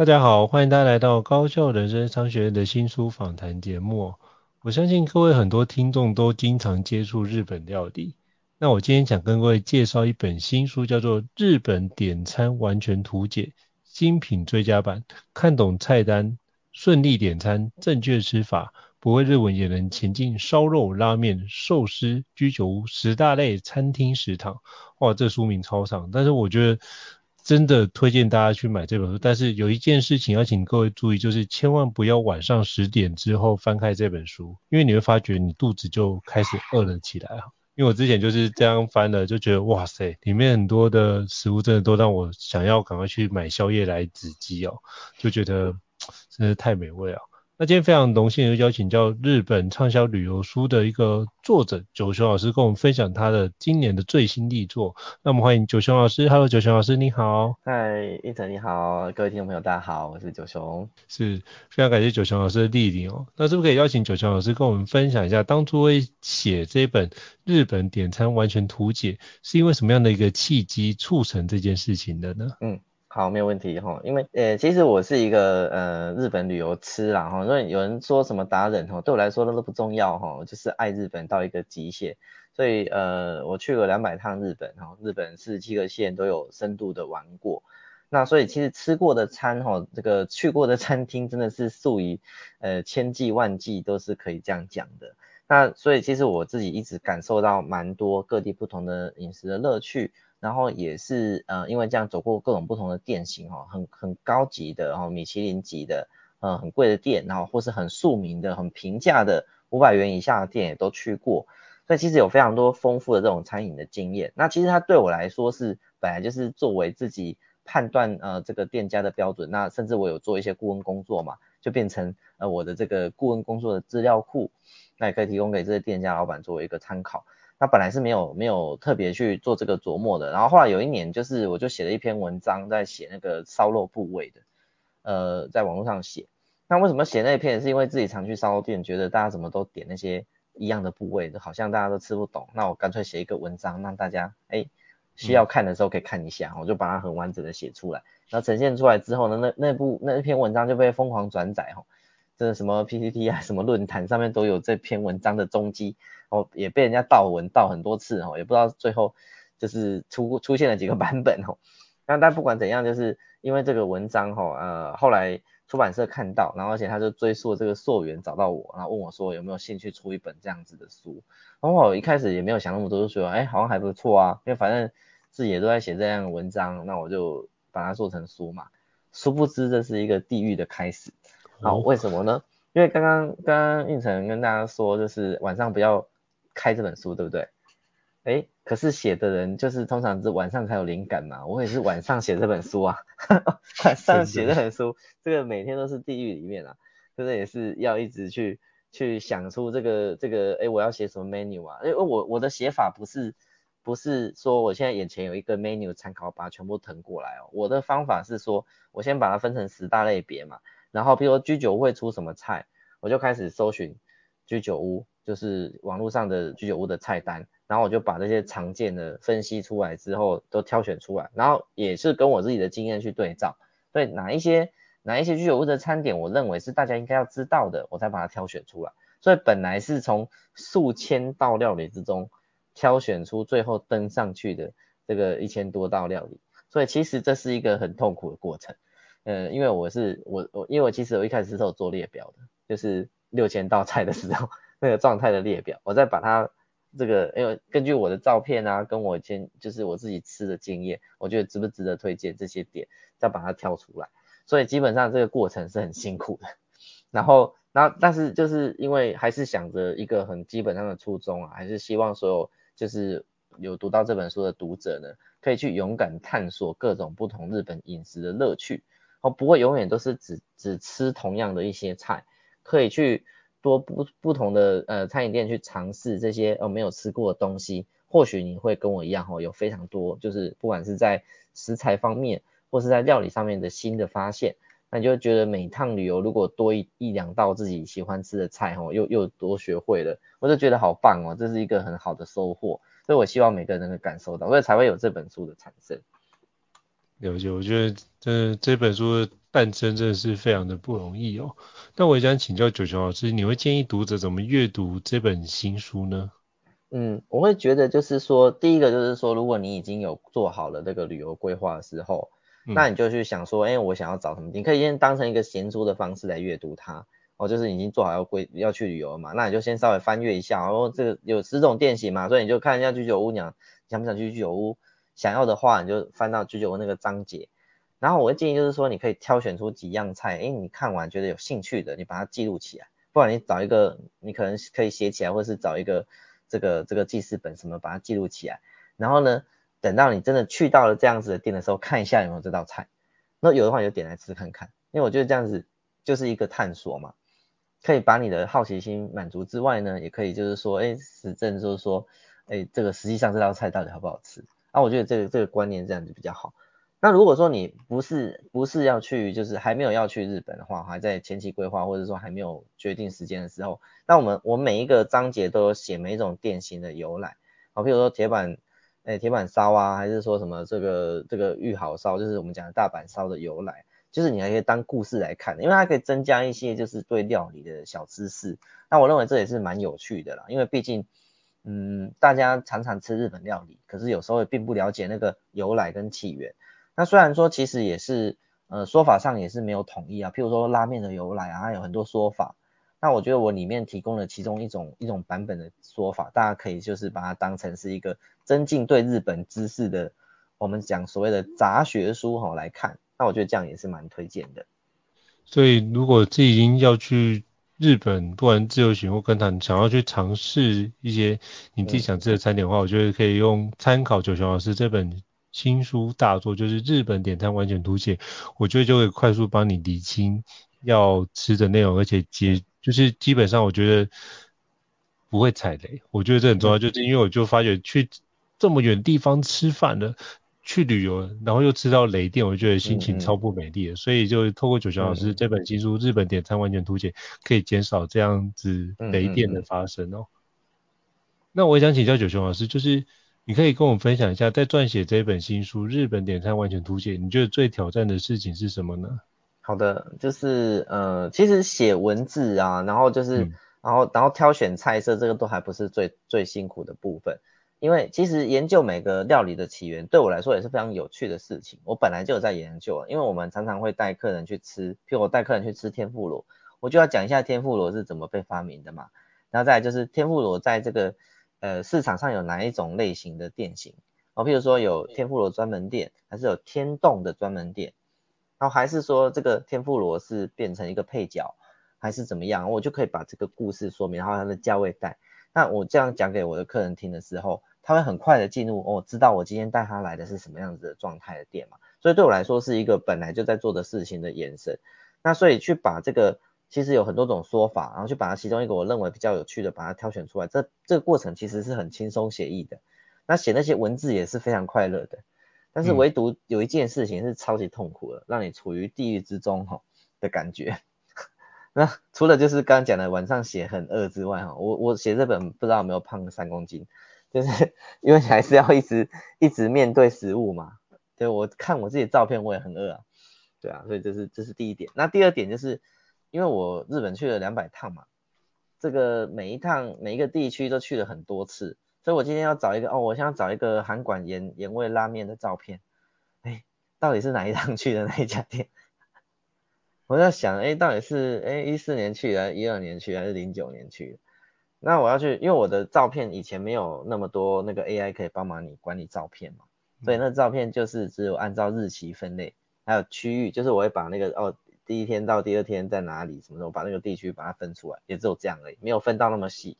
大家好，欢迎大家来到高效人生商学院的新书访谈节目。我相信各位很多听众都经常接触日本料理。那我今天想跟各位介绍一本新书，叫做《日本点餐完全图解精品追加版》，看懂菜单，顺利点餐，正确吃法，不会日文也能前进烧肉、拉面、寿司、居酒屋十大类餐厅食堂。哇，这书名超长，但是我觉得真的推荐大家去买这本书。但是有一件事情要请各位注意，就是千万不要晚上十点之后翻开这本书，因为你会发觉你肚子就开始饿了起来。因为我之前就是这样翻的，就觉得哇塞，里面很多的食物真的都让我想要赶快去买宵夜来止饥哦，就觉得真是太美味了。那今天非常荣幸又邀请到日本畅销旅游书的一个作者九雄老师，跟我们分享他的今年的最新力作。那我们欢迎九雄老师，Hello，九雄老师你好。嗨，胤丞你好，各位听众朋友大家好，我是九雄。是非常感谢九雄老师的莅临哦。那是不是可以邀请九雄老师跟我们分享一下，当初会写这本日本点餐完全图解，是因为什么样的一个契机促成这件事情的呢？嗯。好，没有问题哈，因为呃，其实我是一个呃日本旅游痴啦哈，因为有人说什么达人哈，对我来说那都不重要哈，就是爱日本到一个极限，所以呃，我去了两百趟日本哈，日本四十七个县都有深度的玩过，那所以其实吃过的餐哈，这个去过的餐厅真的是数以呃千计万计都是可以这样讲的，那所以其实我自己一直感受到蛮多各地不同的饮食的乐趣。然后也是呃，因为这样走过各种不同的店型哦，很很高级的，然后米其林级的，呃，很贵的店，然后或是很庶民的、很平价的五百元以下的店也都去过，所以其实有非常多丰富的这种餐饮的经验。那其实它对我来说是本来就是作为自己判断呃这个店家的标准，那甚至我有做一些顾问工作嘛，就变成呃我的这个顾问工作的资料库，那也可以提供给这些店家老板作为一个参考。他本来是没有没有特别去做这个琢磨的，然后后来有一年，就是我就写了一篇文章，在写那个烧肉部位的，呃，在网络上写。那为什么写那篇？是因为自己常去烧肉店，觉得大家怎么都点那些一样的部位，好像大家都吃不懂。那我干脆写一个文章，让大家哎需要看的时候可以看一下，我就把它很完整的写出来。然后呈现出来之后呢，那那部那一篇文章就被疯狂转载哈。这什么 PPT 啊，什么论坛上面都有这篇文章的踪迹，哦，也被人家盗文盗很多次哦，也不知道最后就是出出现了几个版本哦。那但不管怎样，就是因为这个文章哈，呃，后来出版社看到，然后而且他就追溯这个溯源找到我，然后问我说有没有兴趣出一本这样子的书。然后我一开始也没有想那么多，就说哎，好像还不错啊，因为反正自己也都在写这样的文章，那我就把它做成书嘛。殊不知这是一个地狱的开始。好，为什么呢？因为刚刚刚刚运成跟大家说，就是晚上不要开这本书，对不对？哎，可是写的人就是通常是晚上才有灵感嘛。我也是晚上写这本书啊，晚上写这本书，这个每天都是地狱里面啊，就是也是要一直去去想出这个这个，哎，我要写什么 menu 啊？因为我我的写法不是不是说我现在眼前有一个 menu 参考，把它全部腾过来哦。我的方法是说，我先把它分成十大类别嘛。然后，比如说居酒屋会出什么菜，我就开始搜寻居酒屋，就是网络上的居酒屋的菜单，然后我就把这些常见的分析出来之后，都挑选出来，然后也是跟我自己的经验去对照，对哪一些哪一些居酒屋的餐点，我认为是大家应该要知道的，我才把它挑选出来。所以本来是从数千道料理之中挑选出最后登上去的这个一千多道料理，所以其实这是一个很痛苦的过程。呃，因为我是我我，因为我其实我一开始是有做列表的，就是六千道菜的时候 那个状态的列表，我再把它这个，因为根据我的照片啊，跟我先就是我自己吃的经验，我觉得值不值得推荐这些点，再把它挑出来。所以基本上这个过程是很辛苦的。然后，然后但是就是因为还是想着一个很基本上的初衷啊，还是希望所有就是有读到这本书的读者呢，可以去勇敢探索各种不同日本饮食的乐趣。哦，不会永远都是只只吃同样的一些菜，可以去多不不同的呃餐饮店去尝试这些呃没有吃过的东西，或许你会跟我一样哦，有非常多就是不管是在食材方面或是在料理上面的新的发现，那你就觉得每趟旅游如果多一一两道自己喜欢吃的菜哦，又又多学会了，我就觉得好棒哦，这是一个很好的收获，所以我希望每个人能够感受到，所以才会有这本书的产生。了解，我觉得这这本书的诞生真的是非常的不容易哦。那我也想请教九九老师，你会建议读者怎么阅读这本新书呢？嗯，我会觉得就是说，第一个就是说，如果你已经有做好了这个旅游规划的时候，嗯、那你就去想说，哎，我想要找什么？你可以先当成一个闲书的方式来阅读它。哦，就是已经做好要规要去旅游了嘛，那你就先稍微翻阅一下，然后这个有十种店型嘛，所以你就看一下居酒屋，你想不想去居酒屋？想要的话，你就翻到居酒屋那个章节，然后我会建议就是说，你可以挑选出几样菜，诶，你看完觉得有兴趣的，你把它记录起来，不然你找一个，你可能可以写起来，或是找一个这个这个记事本什么，把它记录起来。然后呢，等到你真的去到了这样子的店的时候，看一下有没有这道菜，那有的话你就点来吃看看，因为我觉得这样子就是一个探索嘛，可以把你的好奇心满足之外呢，也可以就是说，诶，实证就是说，诶，这个实际上这道菜到底好不好吃。啊，我觉得这个这个观念这样子比较好。那如果说你不是不是要去，就是还没有要去日本的话，还在前期规划，或者说还没有决定时间的时候，那我们我每一个章节都有写每一种店型的由来。好，比如说铁板，哎，铁板烧啊，还是说什么这个这个御好烧，就是我们讲的大阪烧的由来，就是你还可以当故事来看，因为它可以增加一些就是对料理的小知识。那我认为这也是蛮有趣的啦，因为毕竟。嗯，大家常常吃日本料理，可是有时候也并不了解那个由来跟起源。那虽然说其实也是，呃，说法上也是没有统一啊。譬如说拉面的由来啊，有很多说法。那我觉得我里面提供了其中一种一种版本的说法，大家可以就是把它当成是一个增进对日本知识的，我们讲所谓的杂学书哈来看。那我觉得这样也是蛮推荐的。所以如果自己已经要去。日本不管自由行或跟团，想要去尝试一些你自己想吃的餐点的话，嗯、我觉得可以用参考九雄老师这本新书大作，就是《日本点餐完全图解》，我觉得就会快速帮你理清要吃的内容，而且接就是基本上我觉得不会踩雷，我觉得这很重要，就是因为我就发觉去这么远地方吃饭的。去旅游，然后又吃到雷电，我觉得心情超不美丽的。嗯嗯，所以就透过九雄老师这本新书《日本点餐完全图解》，可以减少这样子雷电的发生哦。那我也想请教九雄老师，就是你可以跟我们分享一下，在撰写这本新书《日本点餐完全图解》，你觉得最挑战的事情是什么呢？好的，就是呃，其实写文字啊，然后就是，嗯、然后然后挑选菜色，这个都还不是最最辛苦的部分。因为其实研究每个料理的起源，对我来说也是非常有趣的事情。我本来就有在研究，因为我们常常会带客人去吃，譬如我带客人去吃天妇罗，我就要讲一下天妇罗是怎么被发明的嘛。然后再就是天妇罗在这个呃市场上有哪一种类型的店型，哦，譬如说有天妇罗专门店，还是有天洞的专门店，然后还是说这个天妇罗是变成一个配角，还是怎么样，我就可以把这个故事说明，然后它的价位带。那我这样讲给我的客人听的时候，他会很快的进入哦，知道我今天带他来的是什么样子的状态的店嘛，所以对我来说是一个本来就在做的事情的延伸。那所以去把这个其实有很多种说法，然后去把它其中一个我认为比较有趣的把它挑选出来，这这个过程其实是很轻松写意的。那写那些文字也是非常快乐的，但是唯独有一件事情是超级痛苦的，让你处于地狱之中哈的感觉。那除了就是刚刚讲的晚上写很饿之外哈，我我写这本不知道有没有胖三公斤。就是 因为你还是要一直一直面对食物嘛，对，我看我自己的照片我也很饿啊，对啊，所以这是这是第一点。那第二点就是因为我日本去了两百趟嘛，这个每一趟每一个地区都去了很多次，所以我今天要找一个哦，我想要找一个韩馆盐盐味拉面的照片，哎，到底是哪一趟去的那一家店？我在想，哎，到底是哎一四年去的，一二年去还是零九年去的？那我要去，因为我的照片以前没有那么多那个 AI 可以帮忙你管理照片嘛，所以那照片就是只有按照日期分类，还有区域，就是我会把那个哦第一天到第二天在哪里什么时候把那个地区把它分出来，也只有这样而已，没有分到那么细。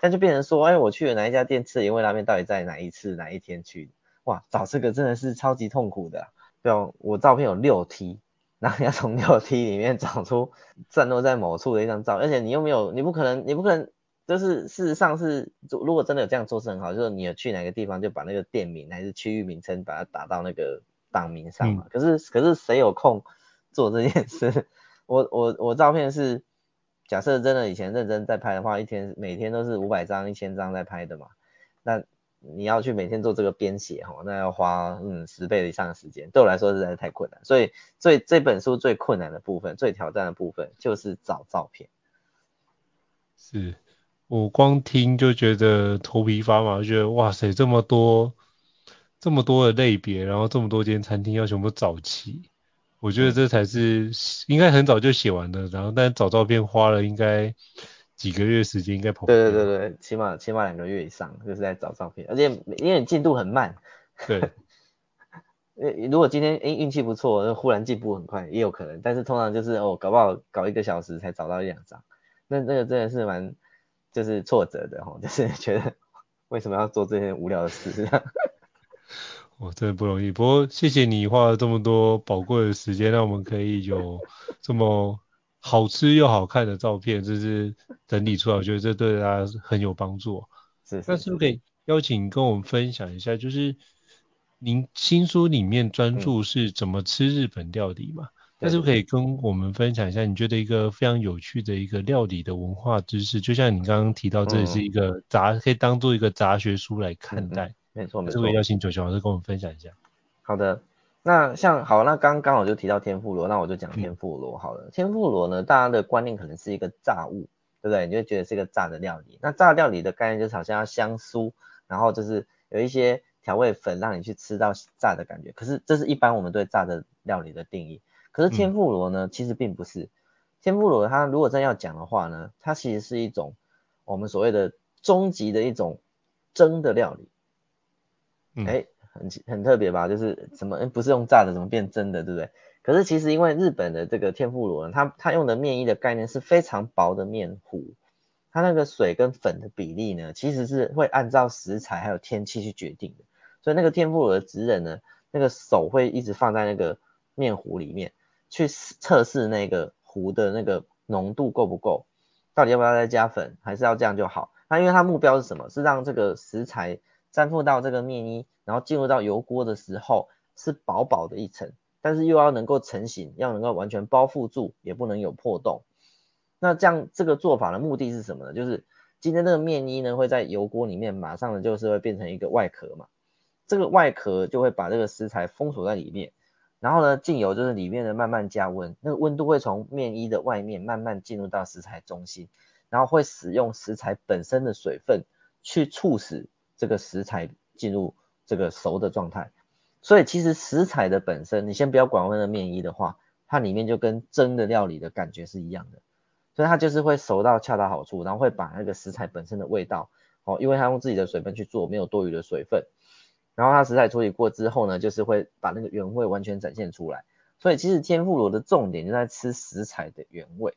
但就变成说，哎，我去了哪一家店吃盐味拉面，到底在哪一次哪一天去？哇，找这个真的是超级痛苦的。对哦，我照片有六 T，然后你要从六 T 里面找出散落在某处的一张照，而且你又没有，你不可能，你不可能，就是事实上是，如果真的有这样做是很好，就是你有去哪个地方就把那个店名还是区域名称把它打到那个档名上嘛。嗯、可是可是谁有空做这件事？我我我照片是假设真的以前认真在拍的话，一天每天都是五百张一千张在拍的嘛，那。你要去每天做这个编写哈，那要花嗯十倍以上的时间，对我来说实在是太困难。所以最这本书最困难的部分、最挑战的部分就是找照片。是我光听就觉得头皮发麻，就觉得哇塞，这么多这么多的类别，然后这么多间餐厅要全部找齐，我觉得这才是应该很早就写完的。然后但找照片花了应该。几个月时间应该跑。对对对对，起码起码两个月以上，就是在找照片，而且因为你进度很慢。对。如果今天诶运气不错，忽然进步很快也有可能，但是通常就是哦搞不好搞一个小时才找到一两张，那那个真的是蛮就是挫折的哈，就是觉得 为什么要做这些无聊的事？我真的不容易，不过谢谢你花了这么多宝贵的时间，让我们可以有这么。好吃又好看的照片，就是整理出来，我觉得这对大家很有帮助。是，是，那是不是可以邀请跟我们分享一下，就是您新书里面专注是怎么吃日本料理嘛？嗯、是不是可以跟我们分享一下，你觉得一个非常有趣的一个料理的文化知识？就像你刚刚提到，这里是一个杂，嗯、可以当做一个杂学书来看待。嗯、没错没错。是不是邀请九九老师跟我们分享一下？好的。那像好，那刚刚我就提到天妇罗，那我就讲天妇罗好了。嗯、天妇罗呢，大家的观念可能是一个炸物，对不对？你就觉得是一个炸的料理。那炸料理的概念就是好像要香酥，然后就是有一些调味粉让你去吃到炸的感觉。可是这是一般我们对炸的料理的定义。可是天妇罗呢，嗯、其实并不是。天妇罗它如果真要讲的话呢，它其实是一种我们所谓的终极的一种蒸的料理。嗯。诶很很特别吧，就是什么不是用炸的，怎么变蒸的，对不对？可是其实因为日本的这个天妇罗呢，它它用的面衣的概念是非常薄的面糊，它那个水跟粉的比例呢，其实是会按照食材还有天气去决定的。所以那个天妇罗的职人呢，那个手会一直放在那个面糊里面，去测试那个糊的那个浓度够不够，到底要不要再加粉，还是要这样就好。那因为它目标是什么？是让这个食材粘附到这个面衣。然后进入到油锅的时候是薄薄的一层，但是又要能够成型，要能够完全包覆住，也不能有破洞。那这样这个做法的目的是什么呢？就是今天这个面衣呢会在油锅里面马上的就是会变成一个外壳嘛，这个外壳就会把这个食材封锁在里面，然后呢进油就是里面的慢慢加温，那个温度会从面衣的外面慢慢进入到食材中心，然后会使用食材本身的水分去促使这个食材进入。这个熟的状态，所以其实食材的本身，你先不要管那个面衣的话，它里面就跟蒸的料理的感觉是一样的，所以它就是会熟到恰到好处，然后会把那个食材本身的味道，哦，因为它用自己的水分去做，没有多余的水分，然后它食材处理过之后呢，就是会把那个原味完全展现出来，所以其实天妇罗的重点就在吃食材的原味，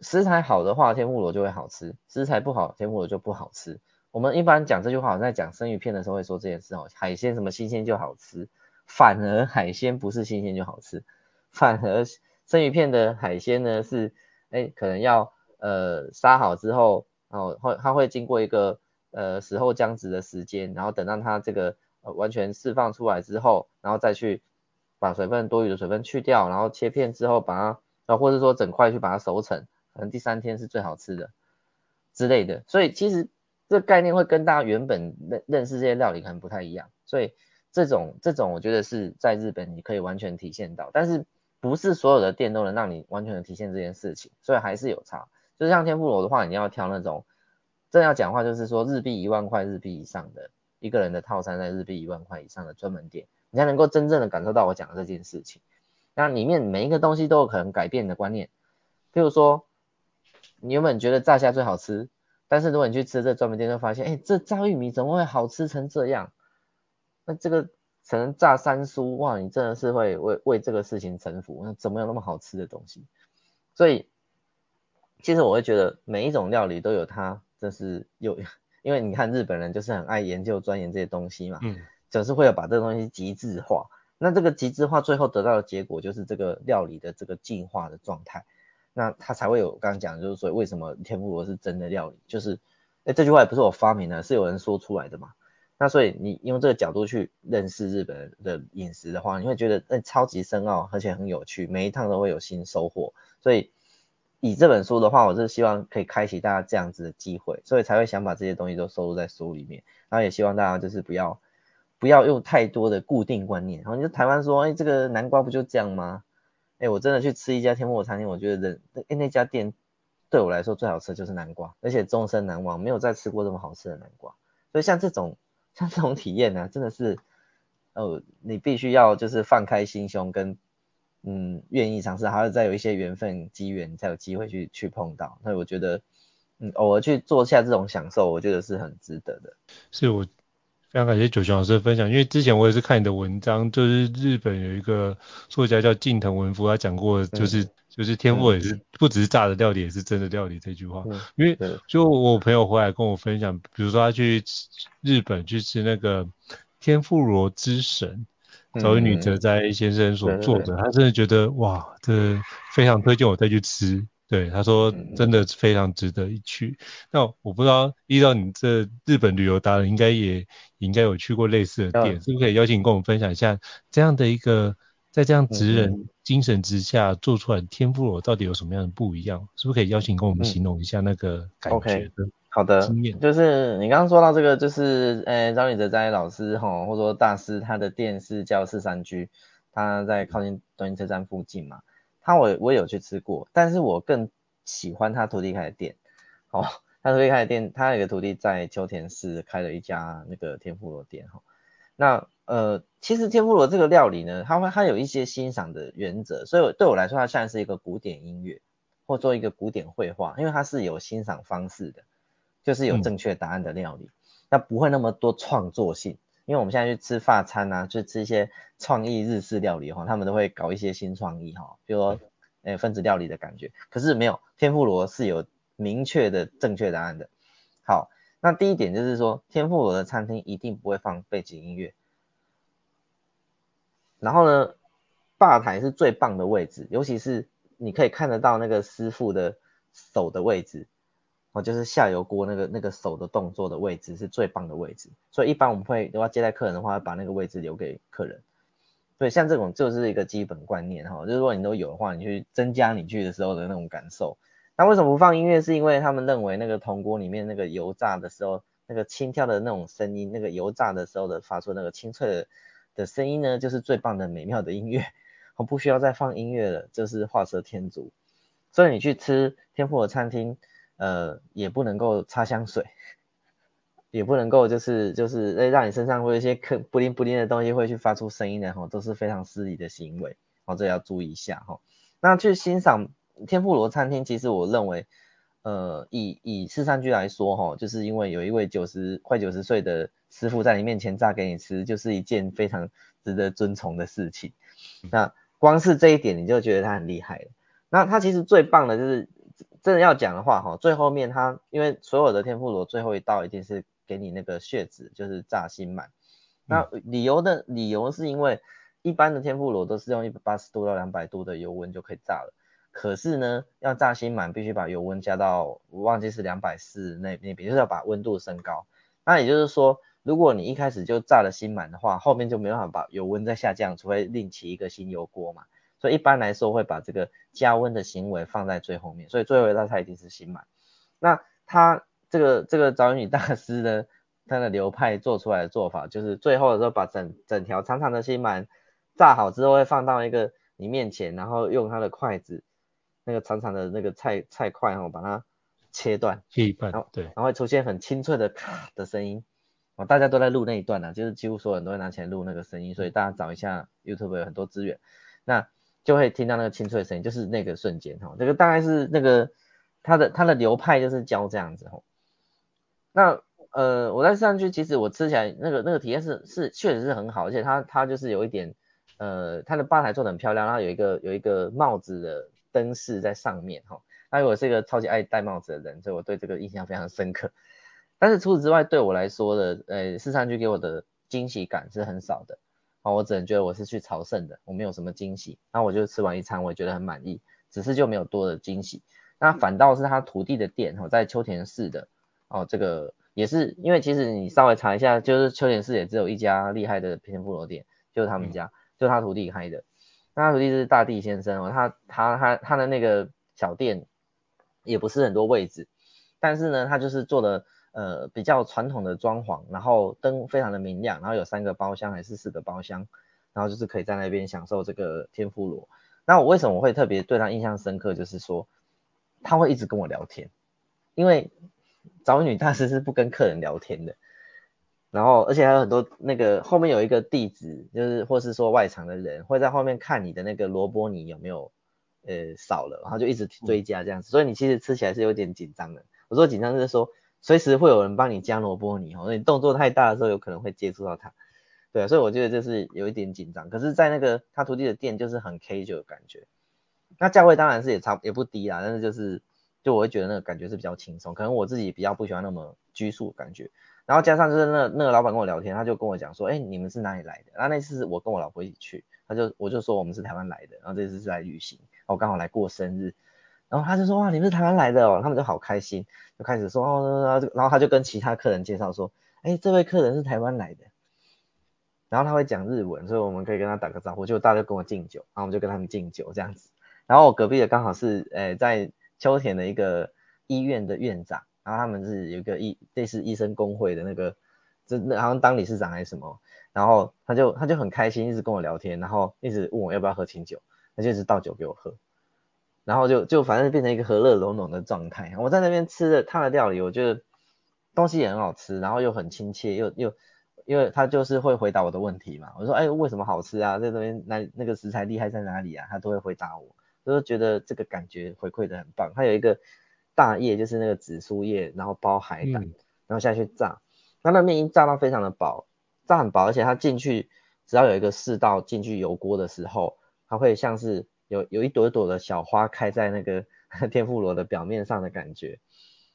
食材好的话，天妇罗就会好吃，食材不好，天妇罗就不好吃。我们一般讲这句话，我在讲生鱼片的时候会说这件事哦，海鲜什么新鲜就好吃，反而海鲜不是新鲜就好吃，反而生鱼片的海鲜呢是，哎，可能要呃杀好之后，哦会它会经过一个呃死后僵直的时间，然后等到它这个呃完全释放出来之后，然后再去把水分多余的水分去掉，然后切片之后把它，啊或者说整块去把它熟成，可能第三天是最好吃的之类的，所以其实。这概念会跟大家原本认认识这些料理可能不太一样，所以这种这种我觉得是在日本你可以完全体现到，但是不是所有的店都能让你完全的体现这件事情，所以还是有差。就像天妇罗的话，你要挑那种真要讲话，就是说日币一万块日币以上的一个人的套餐，在日币一万块以上的专门店，你才能够真正的感受到我讲的这件事情。那里面每一个东西都有可能改变你的观念，譬如说你原本觉得炸虾最好吃。但是如果你去吃这专门店，就发现，哎，这炸玉米怎么会好吃成这样？那这个可能炸三叔，哇，你真的是会为为这个事情臣服。那怎么有那么好吃的东西？所以，其实我会觉得每一种料理都有它，就是又，因为你看日本人就是很爱研究钻研这些东西嘛，嗯，总是会有把这个东西极致化。那这个极致化最后得到的结果就是这个料理的这个进化的状态，那它才会有刚刚讲的就是说为什么天妇罗是真的料理，就是哎这句话也不是我发明的，是有人说出来的嘛。那所以你用这个角度去认识日本的饮食的话，你会觉得哎超级深奥，而且很有趣，每一趟都会有新收获。所以以这本书的话，我是希望可以开启大家这样子的机会，所以才会想把这些东西都收录在书里面。然后也希望大家就是不要不要用太多的固定观念。然后你就台湾说，哎这个南瓜不就这样吗？哎我真的去吃一家天妇罗餐厅，我觉得那那家店对我来说最好吃就是南瓜，而且终身难忘，没有再吃过这么好吃的南瓜。所以像这种。像这种体验呢、真的是，呃，你必须要就是放开心胸跟，嗯，愿意尝试，还要再有一些缘分机缘，才有机会去去碰到。所以我觉得，嗯，偶尔去做下这种享受，我觉得是很值得的。是我非常感谢九雄老师的分享，因为之前我也是看你的文章，就是日本有一个作家叫近藤文夫，他讲过，就是。嗯就是天赋也是不只是炸的料理，也是真的料理这句话。嗯、因为就我朋友回来跟我分享，比如说他去日本去吃那个天妇罗之神，早乙女哲哉先生所做的，他真的觉得哇，这非常推荐我再去吃。对，他说真的非常值得一去。那我不知道依照你这日本旅游达人，应该也应该有去过类似的店，是不是可以邀请你跟我们分享一下这样的一个？在这样职人精神之下做出来的天妇罗到底有什么样的不一样？是不是可以邀请跟我们形容一下那个感觉的？好的，就是你刚刚说到这个，就是呃，早乙女哲哉老师哈，或者说大师，他的店是叫四三居，他在靠近东京车站附近嘛。他我我有去吃过，但是我更喜欢他徒弟开的店。哦，他徒弟开的店，他有一个徒弟在秋田市开了一家那个天妇罗店哈。那呃，其实天妇罗这个料理呢，它会它有一些欣赏的原则，所以对我来说，它像是一个古典音乐，或做一个古典绘画，因为它是有欣赏方式的，就是有正确答案的料理，那、嗯、不会那么多创作性，因为我们现在去吃法餐啊，去吃一些创意日式料理哈，他们都会搞一些新创意哈，比如说诶分子料理的感觉，可是没有天妇罗是有明确的正确答案的。好，那第一点就是说，天妇罗的餐厅一定不会放背景音乐。然后呢，吧台是最棒的位置，尤其是你可以看得到那个师傅的手的位置，哦，就是下油锅那个那个手的动作的位置是最棒的位置。所以一般我们会如果要接待客人的话，把那个位置留给客人。所以像这种就是一个基本观念哈，就是如果你都有的话，你去增加你去的时候的那种感受。那为什么不放音乐？是因为他们认为那个铜锅里面那个油炸的时候，那个轻跳的那种声音，那个油炸的时候的发出那个清脆的。的声音呢，就是最棒的美妙的音乐，我不需要再放音乐了，就是画蛇添足。所以你去吃天妇罗餐厅，呃，也不能够擦香水，也不能够就是就是诶让你身上会有一些可不灵不灵的东西会去发出声音的哈，都是非常失礼的行为，哦，这要注意一下哈。那去欣赏天妇罗餐厅，其实我认为，呃，以以四三居来说哈，就是因为有一位九十快九十岁的。师傅在你面前炸给你吃，就是一件非常值得尊崇的事情。那光是这一点你就觉得他很厉害了。那他其实最棒的就是，真的要讲的话哈，最后面他因为所有的天妇罗最后一道一定是给你那个血脂，就是炸心满。那理由的理由是因为一般的天妇罗都是用一百八十度到两百度的油温就可以炸了，可是呢要炸心满必须把油温加到我忘记是两百四那那边，就是要把温度升高。那也就是说。如果你一开始就炸了心满的话，后面就没办法把油温再下降，除非另起一个新油锅嘛。所以一般来说会把这个加温的行为放在最后面，所以最后一道菜一定是心满。那他这个这个早乙女大师呢，他的流派做出来的做法，就是最后的时候把整整条长长的心满炸好之后，会放到一个你面前，然后用他的筷子，那个长长的那个菜菜块哈，把它切断，切一半，然后对，然后会出现很清脆的咔的声音。哦，大家都在录那一段呢，就是几乎所有人都会拿起来录那个声音，所以大家找一下 YouTube 有很多资源，那就会听到那个清脆的声音，就是那个瞬间哈，这个大概是那个它的它的流派就是教这样子哈。那呃我在上去，其实我吃起来那个那个体验是是确实是很好，而且它它就是有一点呃它的吧台做的很漂亮，然后有一个有一个帽子的灯饰在上面哈。那因为我是一个超级爱戴帽子的人，所以我对这个印象非常深刻。但是除此之外，对我来说的，呃，四三居给我的惊喜感是很少的。啊，我只能觉得我是去朝圣的，我没有什么惊喜。那我就吃完一餐，我也觉得很满意，只是就没有多的惊喜。那反倒是他徒弟的店哦，在秋田市的哦，这个也是因为其实你稍微查一下，就是秋田市也只有一家厉害的天妇罗店，就是他们家，嗯、就他徒弟开的。那他徒弟是大地先生哦，他他他他的那个小店也不是很多位置，但是呢，他就是做的呃比较传统的装潢，然后灯非常的明亮，然后有三个包厢还是四个包厢，然后就是可以在那边享受这个天妇罗。那我为什么会特别对他印象深刻，就是说。他会一直跟我聊天，因为找女大师是不跟客人聊天的，然后而且还有很多那个后面有一个弟子，就是或是说外场的人会在后面看你的那个萝卜泥有没有呃少了，然后就一直追加这样子，所以你其实吃起来是有点紧张的。我说紧张就是说随时会有人帮你加萝卜泥哦，你动作太大的时候有可能会接触到他，对啊，所以我觉得就是有一点紧张。可是，在那个他徒弟的店就是很 casual 的感觉。那价位当然是也差也不低啦，但是就是就我会觉得那个感觉是比较轻松，可能我自己比较不喜欢那么拘束的感觉。然后加上就是那那个老板跟我聊天，他就跟我讲说，哎、你们是哪里来的？然后那次是我跟我老婆一起去，他就我就说我们是台湾来的，然后这次是来旅行，我刚好来过生日，然后他就说哇，你们是台湾来的哦，他们就好开心，就开始说哦，然后他就跟其他客人介绍说，哎、这位客人是台湾来的，然后他会讲日文，所以我们可以跟他打个招呼，就大家跟我敬酒，然后我们就跟他们敬酒这样子。然后我隔壁的刚好是，诶，在秋田的一个医院的院长，然后他们是有一个医类似医生工会的那个，这那好像当理事长还是什么，然后他就他就很开心，一直跟我聊天，然后一直问我要不要喝清酒，他就一直倒酒给我喝，然后就就反正变成一个和乐融融的状态。我在那边吃的他的料理，我觉得东西也很好吃，然后又很亲切，又又因为他就是会回答我的问题嘛，我说哎为什么好吃啊？这东西那那个食材厉害在哪里啊？他都会回答我。我就觉得这个感觉回馈的很棒。他有一个大叶，就是那个紫苏叶，然后包海胆，然后下去炸。那那面一炸到非常的薄，炸很薄，而且它进去只要有一个四道进去油锅的时候，它会像是有有一朵朵的小花开在那个 天妇罗的表面上的感觉。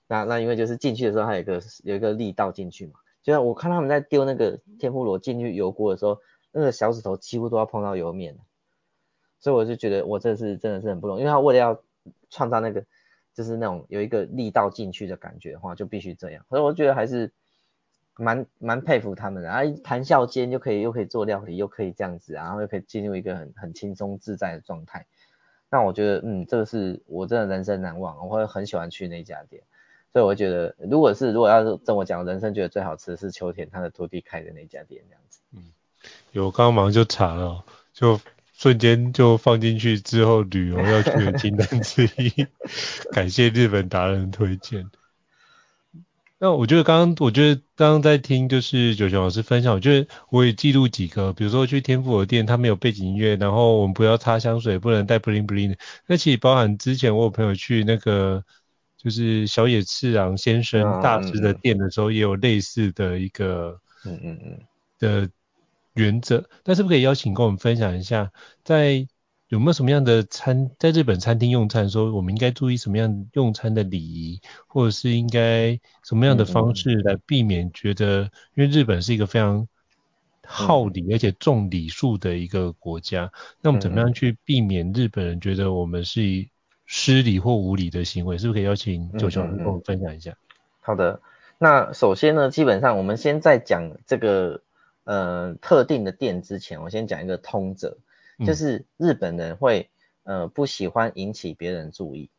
那那因为就是进去的时候，它有一个有一个力道进去嘛，就像我看他们在丢那个天妇罗进去油锅的时候，那个小指头几乎都要碰到油面。所以我就觉得我这是真的是很不容易，因为他为了要创造那个就是那种有一个力道进去的感觉的话，就必须这样。所以我觉得还是蛮蛮佩服他们的，啊，谈笑间就可以又可以做料理，又可以这样子，然后又可以进入一个很很轻松自在的状态。那我觉得嗯，这个是我真的人生难忘，我会很喜欢去那家店。所以我觉得如果是如果要是跟我讲，人生觉得最好吃的是秋田他的徒弟开的那家店这样子。嗯，有刚忙就查了，就。瞬间就放进去之后，旅游要去的清单之一。感谢日本达人推荐。那我觉得刚刚，我觉得刚刚在听就是九九老师分享，我觉得我也记录几个，比如说去天妇罗店，他没有背景音乐，然后我们不要擦香水，不能带 bling bling 的。那其实包含之前我有朋友去那个就是小野次郎先生大师的店的时候，也有类似的一个嗯嗯嗯的。原则，但是不可以邀请跟我们分享一下，在有没有什么样的餐，在日本餐厅用餐的时候，我们应该注意什么样用餐的礼仪，或者是应该什么样的方式来避免觉得，因为日本是一个非常好礼而且重礼数的一个国家，嗯、那我们怎么样去避免日本人觉得我们是以失礼或无礼的行为？是不是可以邀请九九跟我们分享一下？好的，那首先呢，基本上我们先在讲这个。呃，特定的店之前，我先讲一个通则，就是日本人会呃不喜欢引起别人注意，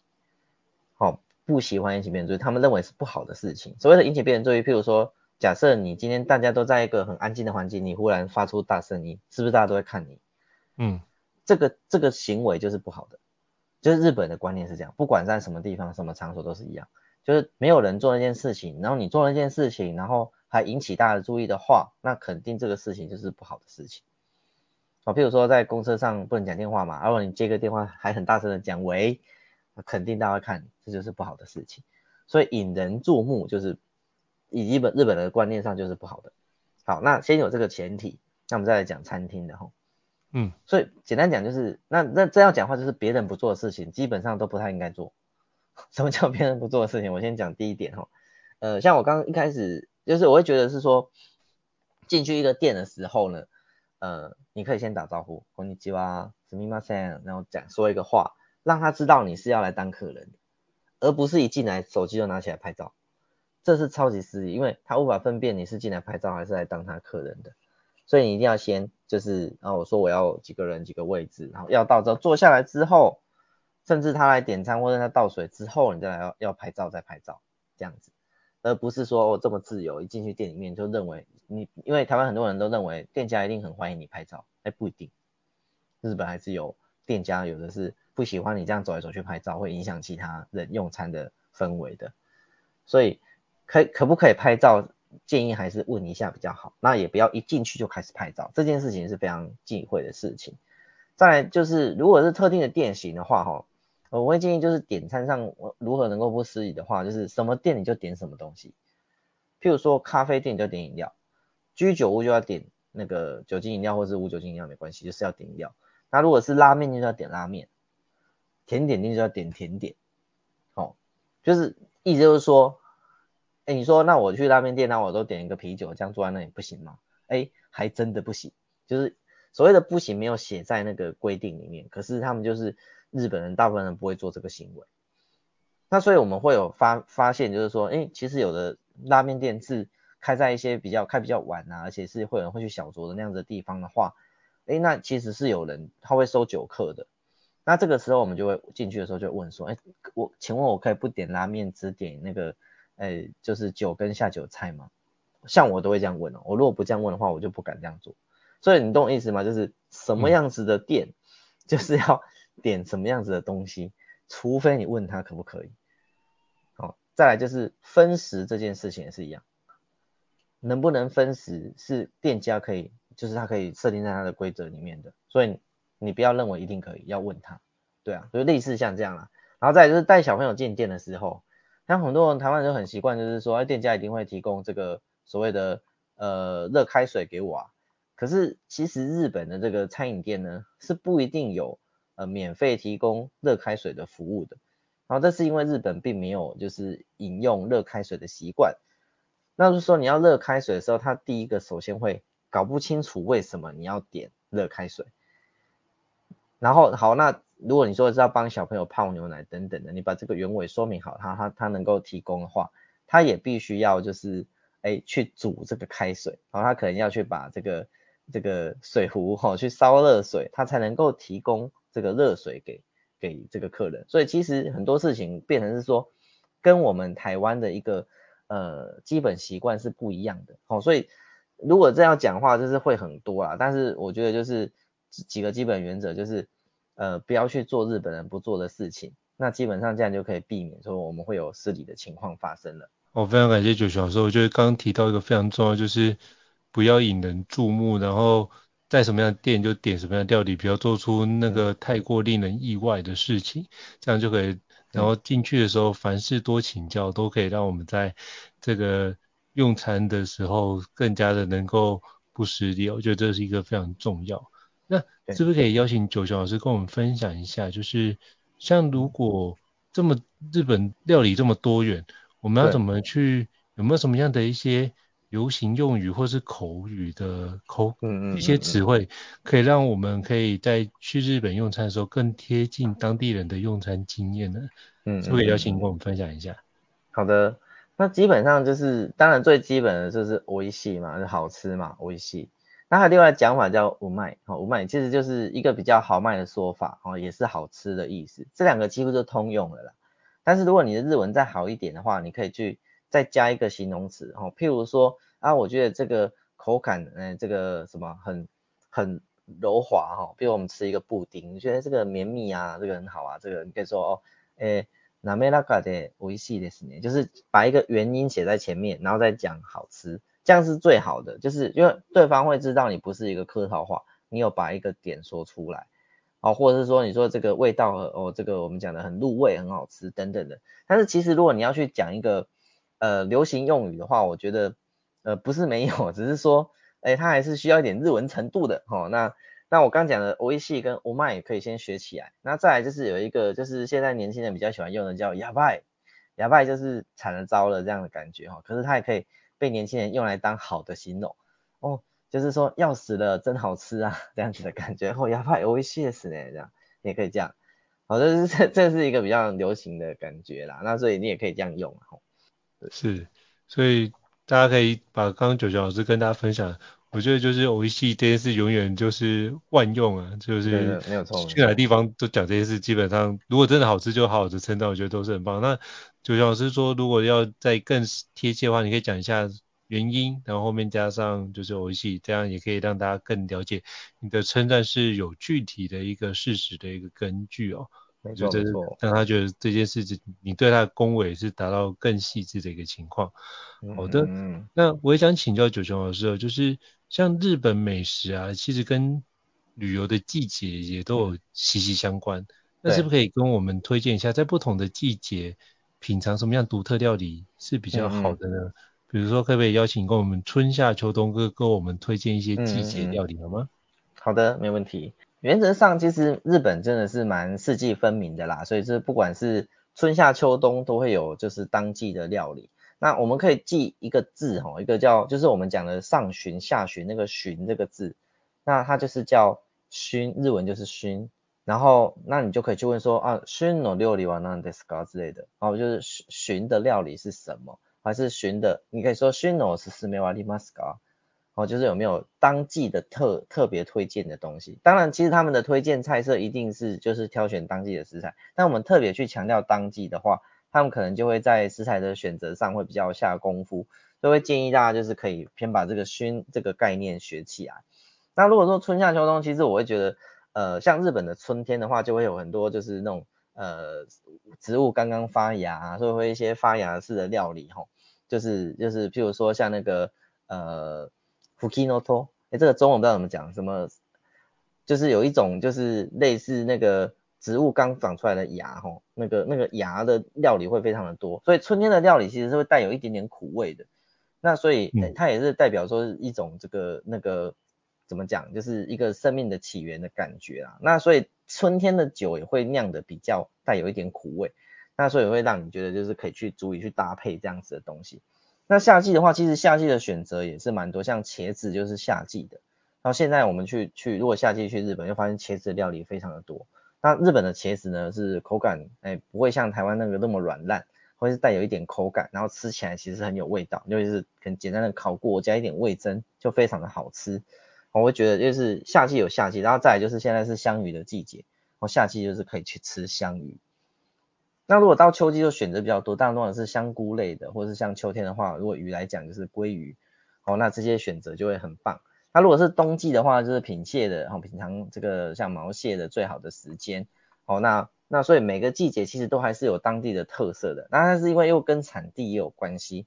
好、哦，不喜欢引起别人注意，他们认为是不好的事情。所谓的引起别人注意，譬如说，假设你今天大家都在一个很安静的环境，你忽然发出大声音，是不是大家都会看你？嗯，这个这个行为就是不好的，就是日本的观念是这样，不管在什么地方、什么场所都是一样，就是没有人做那件事情，然后你做那件事情，然后。还引起大家的注意的话，那肯定这个事情就是不好的事情。好，譬如说在公车上不能讲电话嘛，如果你接个电话还很大声的讲喂，肯定大家看，这就是不好的事情。所以引人注目就是以日本日本的观念上就是不好的。好，那先有这个前提，那我们再来讲餐厅的齁。嗯，所以简单讲就是，那那这样讲话就是别人不做的事情，基本上都不太应该做。什么叫别人不做的事情？我先讲第一点哈。呃，像我刚刚一开始。就是我会觉得是说，进去一个店的时候呢，呃，你可以先打招呼，こんにちは、すみません，然后讲说一个话，让他知道你是要来当客人，而不是一进来手机就拿起来拍照，这是超级失礼，因为他无法分辨你是进来拍照还是来当他客人的，所以你一定要先就是，然后我说我要几个人几个位置，然后要到之后坐下来之后，甚至他来点餐或者他倒水之后，你再来要要拍照再拍照，这样子。而不是说哦这么自由，一进去店里面就认为 你，因为台湾很多人都认为店家一定很欢迎你拍照，哎不一定，日本还是有店家有的是不喜欢你这样走来走去拍照，会影响其他人用餐的氛围的，所以可可不可以拍照，建议还是问一下比较好，那也不要一进去就开始拍照，这件事情是非常忌讳的事情。再来就是如果是特定的店型的话，哈。我会建议就是点餐上我如何能够不失礼的话，就是什么店你就点什么东西。譬如说咖啡店就点饮料，居酒屋就要点那个酒精饮料或是无酒精饮料没关系，就是要点饮料。那如果是拉面就要点拉面，甜点店就要点甜点。哦，就是意思就是说，哎，你说那我去拉面店，那我都点一个啤酒，这样坐在那里不行吗？哎，还真的不行。就是所谓的不行没有写在那个规定里面，可是他们就是。日本人大部分人不会做这个行为，那所以我们会有发发现，就是说，哎，其实有的拉面店是开在一些比较开比较晚啊，而且是会有人会去小酌的那样子的地方的话，哎，那其实是有人他会收酒客的，那这个时候我们就会进去的时候就问说，哎，我请问我可以不点拉面，只点那个，哎，就是酒跟下酒菜吗？像我都会这样问哦，我如果不这样问的话，我就不敢这样做。所以你懂我意思吗？就是什么样子的店，就是要。点什么样子的东西，除非你问他可不可以。好，再来就是分食这件事情也是一样，能不能分食是店家可以，就是他可以设定在他的规则里面的，所以你不要认为一定可以，要问他。对啊，就类似像这样啦。然后再就是带小朋友进店的时候，像很多人台湾人很习惯，就是说，哎，店家一定会提供这个所谓的呃热开水给我啊。可是其实日本的这个餐饮店呢，是不一定有。呃，免费提供热开水的服务的，然后这是因为日本并没有就是饮用热开水的习惯，那就是说你要热开水的时候，他第一个首先会搞不清楚为什么你要点热开水，然后好，那如果你说是要帮小朋友泡牛奶等等的，你把这个原委说明好，他他他能够提供的话，他也必须要就是哎去煮这个开水，然后他可能要去把这个这个水壶哈去烧热水，他才能够提供。这个热水给给这个客人，所以其实很多事情变成是说，跟我们台湾的一个呃基本习惯是不一样的。哦，所以如果这样讲话，就是会很多啦。但是我觉得就是几个基本原则，就是呃不要去做日本人不做的事情，那基本上这样就可以避免说我们会有失礼的情况发生了。我非常感谢九老师，我觉得刚刚提到一个非常重要，就是不要引人注目，然后。在什么样的店就点什么样的料理，不要做出那个太过令人意外的事情，这样就可以。然后进去的时候，凡事多请教，都可以让我们在这个用餐的时候更加的能够不失礼。我觉得这是一个非常重要。那是不是可以邀请九雄老师跟我们分享一下，就是像如果这么日本料理这么多元，我们要怎么去？有没有什么样的一些？流行用语或是口语的口，嗯嗯，一些词汇，可以让我们可以在去日本用餐的时候更贴近当地人的用餐经验呢？嗯，可以邀请跟我们分享一下。好的，那基本上就是，当然最基本的就是美味しい嘛，就是好吃嘛，美味しい。那还有另外讲法叫うまい，好，うまい其实就是一个比较豪迈的说法，哦，也是好吃的意思。这两个几乎就通用了啦。但是如果你的日文再好一点的话，你可以去。 再加一个形容词哦，譬如说啊，我觉得这个口感，嗯、呃，这个什么很很柔滑哈、哦，比如我们吃一个布丁，你觉得这个绵密啊，这个很好啊，这个你可以说哦，诶，なめらかで美味しいですね，就是把一个原因写在前面，然后再讲好吃，这样是最好的，就是因为对方会知道你不是一个客套话，你有把一个点说出来，哦，或者是说你说这个味道哦，这个我们讲的很入味，很好吃等等的，但是其实如果你要去讲一个。 呃，流行用语的话，我觉得呃不是没有，只是说，哎，它还是需要一点日文程度的齁。那那我刚讲的美味しい跟うまい也可以先学起来。那再来就是有一个，就是现在年轻人比较喜欢用的叫やばい，やばい就是惨了糟了这样的感觉齁。可是它也可以被年轻人用来当好的形容。哦， 就是说要死了，真好吃啊，这样子的感觉。哦，牙派美味しいですね，这样你也可以这样。好，这是这这是一个比较流行的感觉啦。那所以你也可以这样用。 是，所以大家可以把刚刚九九老师跟大家分享，我觉得就是美味しい这件事永远就是万用啊，就是没有错，去哪个地方都讲这件事，基本上如果真的好吃就好好的称赞，我觉得都是很棒。那九九老师说，如果要再更贴切的话，你可以讲一下。原因，然后后面加上就是美味しい，这样也可以让大家更了解你的称赞是有具体的一个事实的一个根据哦。 没错没错。让他觉得这件事情你对他的恭维是达到更细致的一个情况。好的，嗯，那我也想请教九雄老师哦，就是像日本美食啊，其实跟旅游的季节也都有息息相关。那是不是可以跟我们推荐一下，在不同的季节品尝什么样独特料理是比较好的呢？嗯比如说，可不可以邀请跟我们春夏秋冬各跟我们推荐一些季节料理好吗？好的，没问题。原则上，其实日本真的是蛮四季分明的啦，所以是不管是春夏秋冬都会有就是当季的料理。那我们可以记一个字哈，一个叫就是我们讲的上旬、下旬那个旬这个字，那它就是叫旬，日文就是旬。然后那你就可以去问说啊，旬の料理は何ですか之类的，哦，就是旬的料理是什么？还是旬的，你可以说旬のおすすめはありますか？ 哦，就是有没有当季的特特别推荐的东西？当然，其实他们的推荐菜色一定是就是挑选当季的食材，但我们特别去强调当季的话，他们可能就会在食材的选择上会比较下功夫，所以会建议大家就是可以先把这个熏这个概念学起来。那如果说春夏秋冬，其实我会觉得，呃，像日本的春天的话，就会有很多就是那种呃植物刚刚发芽，所以会一些发芽式的料理吼。就是就是，譬如说像那个呃，Fukinoto，哎，这个中文不知道怎么讲，什么，就是有一种就是类似那个植物刚长出来的芽吼，那个那个芽的料理会非常的多，所以春天的料理其实是会带有一点点苦味的，那所以它也是代表说一种这个那个怎么讲，就是一个生命的起源的感觉啦，那所以春天的酒也会酿的比较带有一点苦味。那所以会让你觉得就是可以去足以去搭配这样子的东西。那夏季的话，其实夏季的选择也是蛮多，像茄子就是夏季的。然后现在我们去去，如果夏季去日本，就发现茄子的料理非常的多。那日本的茄子呢，是口感哎不会像台湾那个那么软烂，或是带有一点口感，然后吃起来其实很有味道，尤其是很简单的烤过加一点味噌，就非常的好吃。我会觉得就是夏季有夏季，然后再来就是现在是香鱼的季节，然后夏季就是可以去吃香鱼。那如果到秋季就选择比较多，当然多的是香菇类的，或者是像秋天的话，如果鱼来讲就是鲑鱼，哦，那这些选择就会很棒。那如果是冬季的话，就是品蟹的，哦，品尝这个像毛蟹的最好的时间，哦，那那所以每个季节其实都还是有当地的特色的，那它是因为又跟产地也有关系。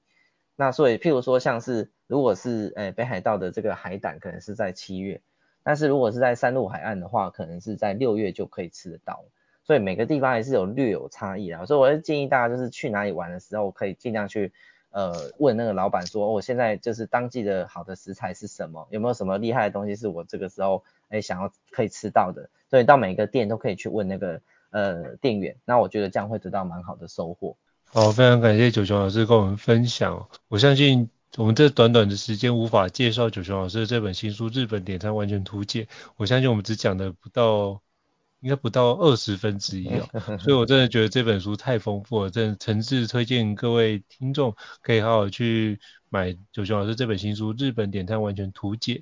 那所以譬如说像是如果是诶北海道的这个海胆，可能是在七月，但是如果是在三陆海岸的话，可能是在六月就可以吃得到。所以每个地方还是有略有差异啊，所以我会建议大家就是去哪里玩的时候，可以尽量去呃问那个老板说，我、现在就是当季的好的食材是什么，有没有什么厉害的东西是我这个时候哎想要可以吃到的，所以到每个店都可以去问那个呃店员，那我觉得这样会得到蛮好的收获。好，非常感谢九雄老师跟我们分享，我相信我们这短短的时间无法介绍九雄老师的这本新书《日本点餐完全图解》，我相信我们只讲的不到。应该不到二十分之一哦，所以我真的觉得这本书太丰富了，真的诚挚推荐各位听众可以好好去买九雄老师这本新书《日本点餐完全图解》，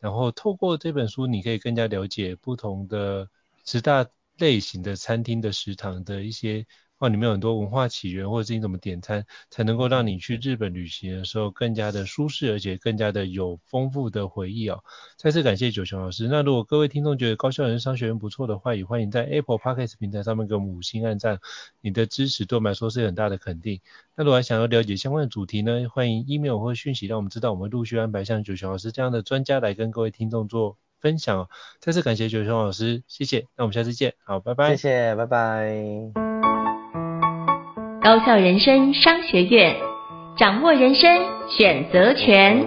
然后透过这本书，你可以更加了解不同的十大类型的餐厅的食堂的一些。哦，里面有很多文化起源，或者是你怎么点餐，才能够让你去日本旅行的时候更加的舒适，而且更加的有丰富的回忆哦。再次感谢九雄老师。那如果各位听众觉得高效人商学院不错的话，也欢迎在 Apple Podcast 平台上面给我们五星按赞，你的支持对我们来说是很大的肯定。那如果还想要了解相关的主题呢，欢迎 email 或讯息让我们知道，我们陆续安排像九雄老师这样的专家来跟各位听众做分享哦。再次感谢九雄老师，谢谢。那我们下次见，好，拜拜。谢谢，拜拜。高校人生商学院，掌握人生选择权。